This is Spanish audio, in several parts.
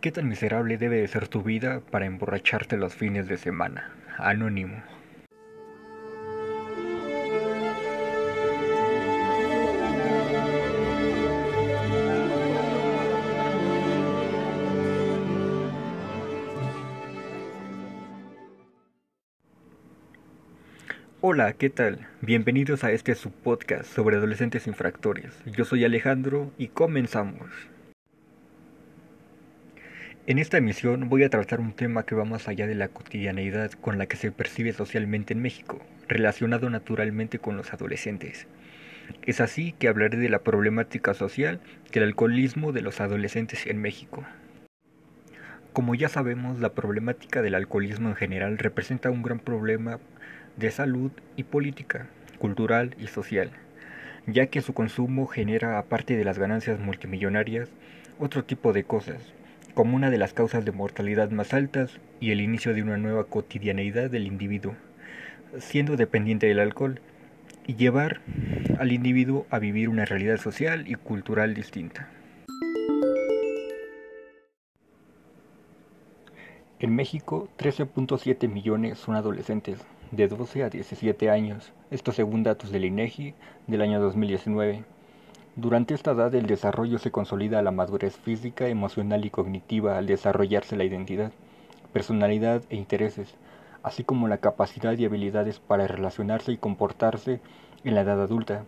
¿Qué tan miserable debe de ser tu vida para emborracharte los fines de semana? Anónimo. Hola, ¿qué tal? Bienvenidos a este subpodcast sobre adolescentes infractores. Yo soy Alejandro y comenzamos. En esta emisión voy a tratar un tema que va más allá de la cotidianeidad con la que se percibe socialmente en México, relacionado naturalmente con los adolescentes. Es así que hablaré de la problemática social del alcoholismo de los adolescentes en México. Como ya sabemos, la problemática del alcoholismo en general representa un gran problema de salud y política, cultural y social, ya que su consumo genera, aparte de las ganancias multimillonarias, otro tipo de cosas, como una de las causas de mortalidad más altas y el inicio de una nueva cotidianeidad del individuo, siendo dependiente del alcohol, y llevar al individuo a vivir una realidad social y cultural distinta. En México, 13.7 millones son adolescentes de 12 a 17 años, esto según datos del INEGI del año 2019. Durante esta edad el desarrollo se consolida la madurez física, emocional y cognitiva al desarrollarse la identidad, personalidad e intereses, así como la capacidad y habilidades para relacionarse y comportarse en la edad adulta,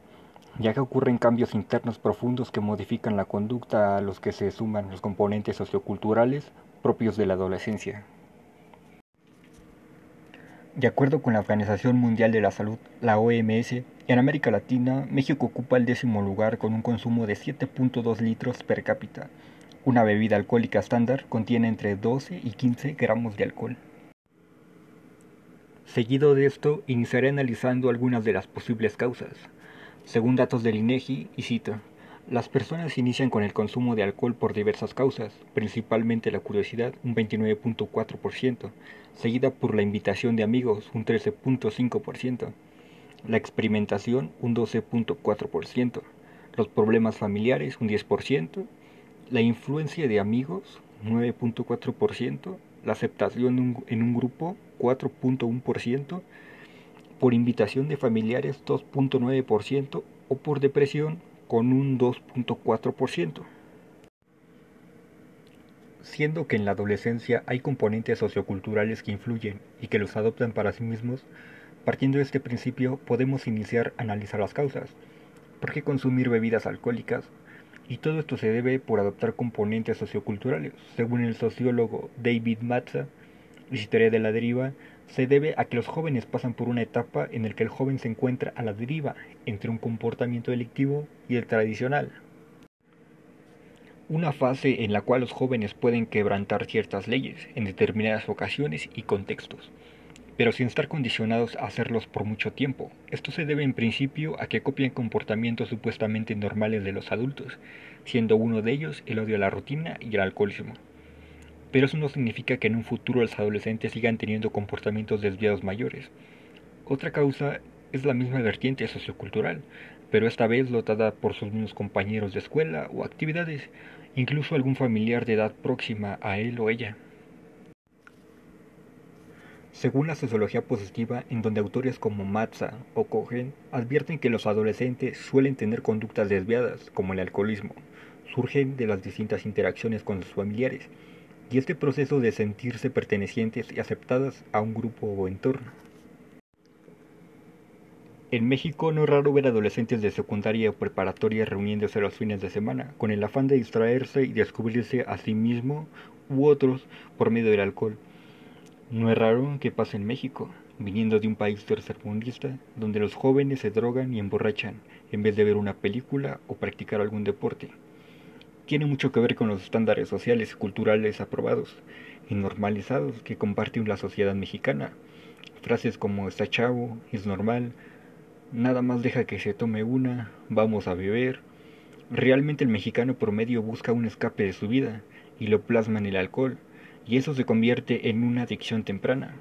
ya que ocurren cambios internos profundos que modifican la conducta a los que se suman los componentes socioculturales propios de la adolescencia. De acuerdo con la Organización Mundial de la Salud, la OMS, en América Latina, México ocupa el décimo lugar con un consumo de 7.2 litros per cápita. Una bebida alcohólica estándar contiene entre 12 y 15 gramos de alcohol. Seguido de esto, iniciaré analizando algunas de las posibles causas. Según datos del INEGI, y cito, las personas inician con el consumo de alcohol por diversas causas, principalmente la curiosidad, un 29.4%, seguida por la invitación de amigos, un 13.5%, la experimentación, un 12.4%, los problemas familiares, un 10%, la influencia de amigos, 9.4%, la aceptación en un grupo, 4.1%, por invitación de familiares, 2.9%, o por depresión, con un 2.4%. Siendo que en la adolescencia hay componentes socioculturales que influyen y que los adoptan para sí mismos, partiendo de este principio podemos iniciar a analizar las causas. ¿Por qué consumir bebidas alcohólicas? Y todo esto se debe por adoptar componentes socioculturales. Según el sociólogo David Matza, Historia de la deriva, se debe a que los jóvenes pasan por una etapa en la que el joven se encuentra a la deriva entre un comportamiento delictivo y el tradicional. Una fase en la cual los jóvenes pueden quebrantar ciertas leyes en determinadas ocasiones y contextos, pero sin estar condicionados a hacerlos por mucho tiempo. Esto se debe en principio a que copian comportamientos supuestamente normales de los adultos, siendo uno de ellos el odio a la rutina y el alcoholismo. Pero eso no significa que en un futuro los adolescentes sigan teniendo comportamientos desviados mayores. Otra causa es la misma vertiente sociocultural, pero esta vez lotada por sus mismos compañeros de escuela o actividades, incluso algún familiar de edad próxima a él o ella. Según la sociología positiva, en donde autores como Matza o Cohen advierten que los adolescentes suelen tener conductas desviadas, como el alcoholismo, surgen de las distintas interacciones con sus familiares, y este proceso de sentirse pertenecientes y aceptadas a un grupo o entorno. En México no es raro ver adolescentes de secundaria o preparatoria reuniéndose los fines de semana con el afán de distraerse y descubrirse a sí mismo u otros por medio del alcohol. No es raro que pase en México, viniendo de un país tercermundista donde los jóvenes se drogan y emborrachan en vez de ver una película o practicar algún deporte tiene mucho que ver con los estándares sociales y culturales aprobados y normalizados que comparte la sociedad mexicana. Frases como está chavo, es normal, nada más deja que se tome una, vamos a beber. Realmente el mexicano promedio busca un escape de su vida y lo plasma en el alcohol, y eso se convierte en una adicción temprana.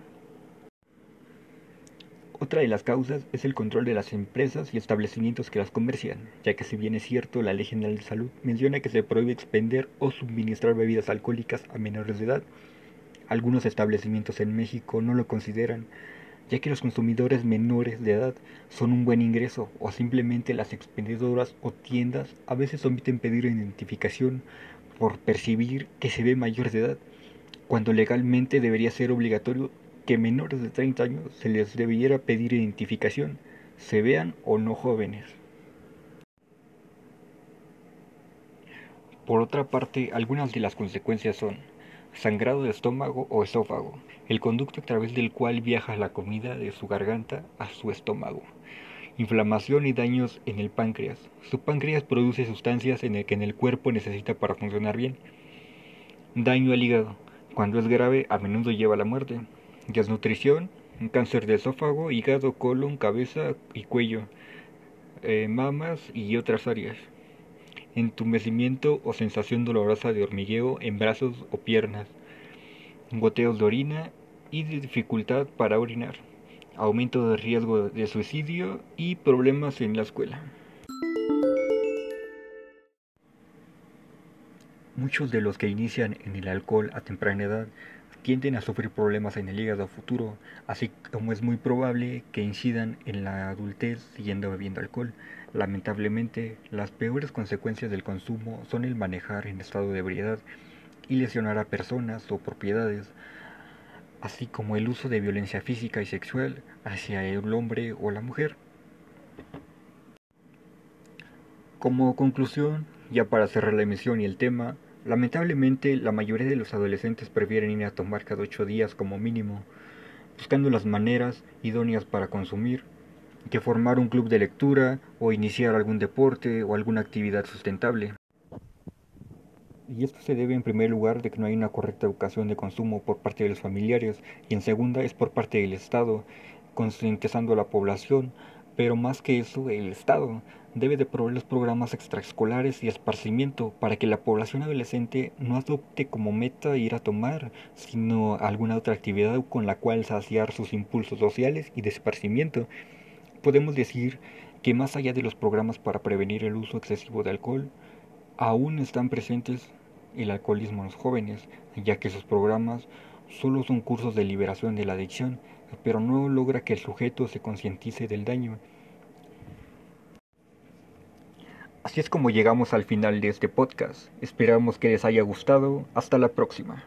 Otra de las causas es el control de las empresas y establecimientos que las comercian, ya que si bien es cierto, la Ley General de Salud menciona que se prohíbe expender o suministrar bebidas alcohólicas a menores de edad. Algunos establecimientos en México no lo consideran, ya que los consumidores menores de edad son un buen ingreso o simplemente las expendedoras o tiendas a veces omiten pedir identificación por percibir que se ve mayor de edad, cuando legalmente debería ser obligatorio que menores de 30 años se les debiera pedir identificación, se vean o no jóvenes. Por otra parte, algunas de las consecuencias son sangrado de estómago o esófago, el conducto a través del cual viaja la comida de su garganta a su estómago. Inflamación y daños en el páncreas. Su páncreas produce sustancias en el que en el cuerpo necesita para funcionar bien. Daño al hígado. Cuando es grave, a menudo lleva a la muerte desnutrición, cáncer de esófago, hígado, colon, cabeza y cuello, eh, mamas y otras áreas. Entumecimiento o sensación dolorosa de hormigueo en brazos o piernas. Goteos de orina y dificultad para orinar. Aumento de riesgo de suicidio y problemas en la escuela. Muchos de los que inician en el alcohol a temprana edad tienden a sufrir problemas en el hígado futuro, así como es muy probable que incidan en la adultez siguiendo bebiendo alcohol. Lamentablemente, las peores consecuencias del consumo son el manejar en estado de ebriedad y lesionar a personas o propiedades, así como el uso de violencia física y sexual hacia el hombre o la mujer. Como conclusión, ya para cerrar la emisión y el tema, Lamentablemente, la mayoría de los adolescentes prefieren ir a tomar cada ocho días como mínimo, buscando las maneras idóneas para consumir, que formar un club de lectura o iniciar algún deporte o alguna actividad sustentable. Y esto se debe en primer lugar de que no hay una correcta educación de consumo por parte de los familiares y en segunda es por parte del Estado, concientizando a la población pero más que eso, el Estado debe de proveer los programas extraescolares y esparcimiento para que la población adolescente no adopte como meta ir a tomar, sino alguna otra actividad con la cual saciar sus impulsos sociales y de esparcimiento. Podemos decir que más allá de los programas para prevenir el uso excesivo de alcohol, aún están presentes el alcoholismo en los jóvenes, ya que sus programas solo son cursos de liberación de la adicción, pero no logra que el sujeto se concientice del daño. Así es como llegamos al final de este podcast. Esperamos que les haya gustado. Hasta la próxima.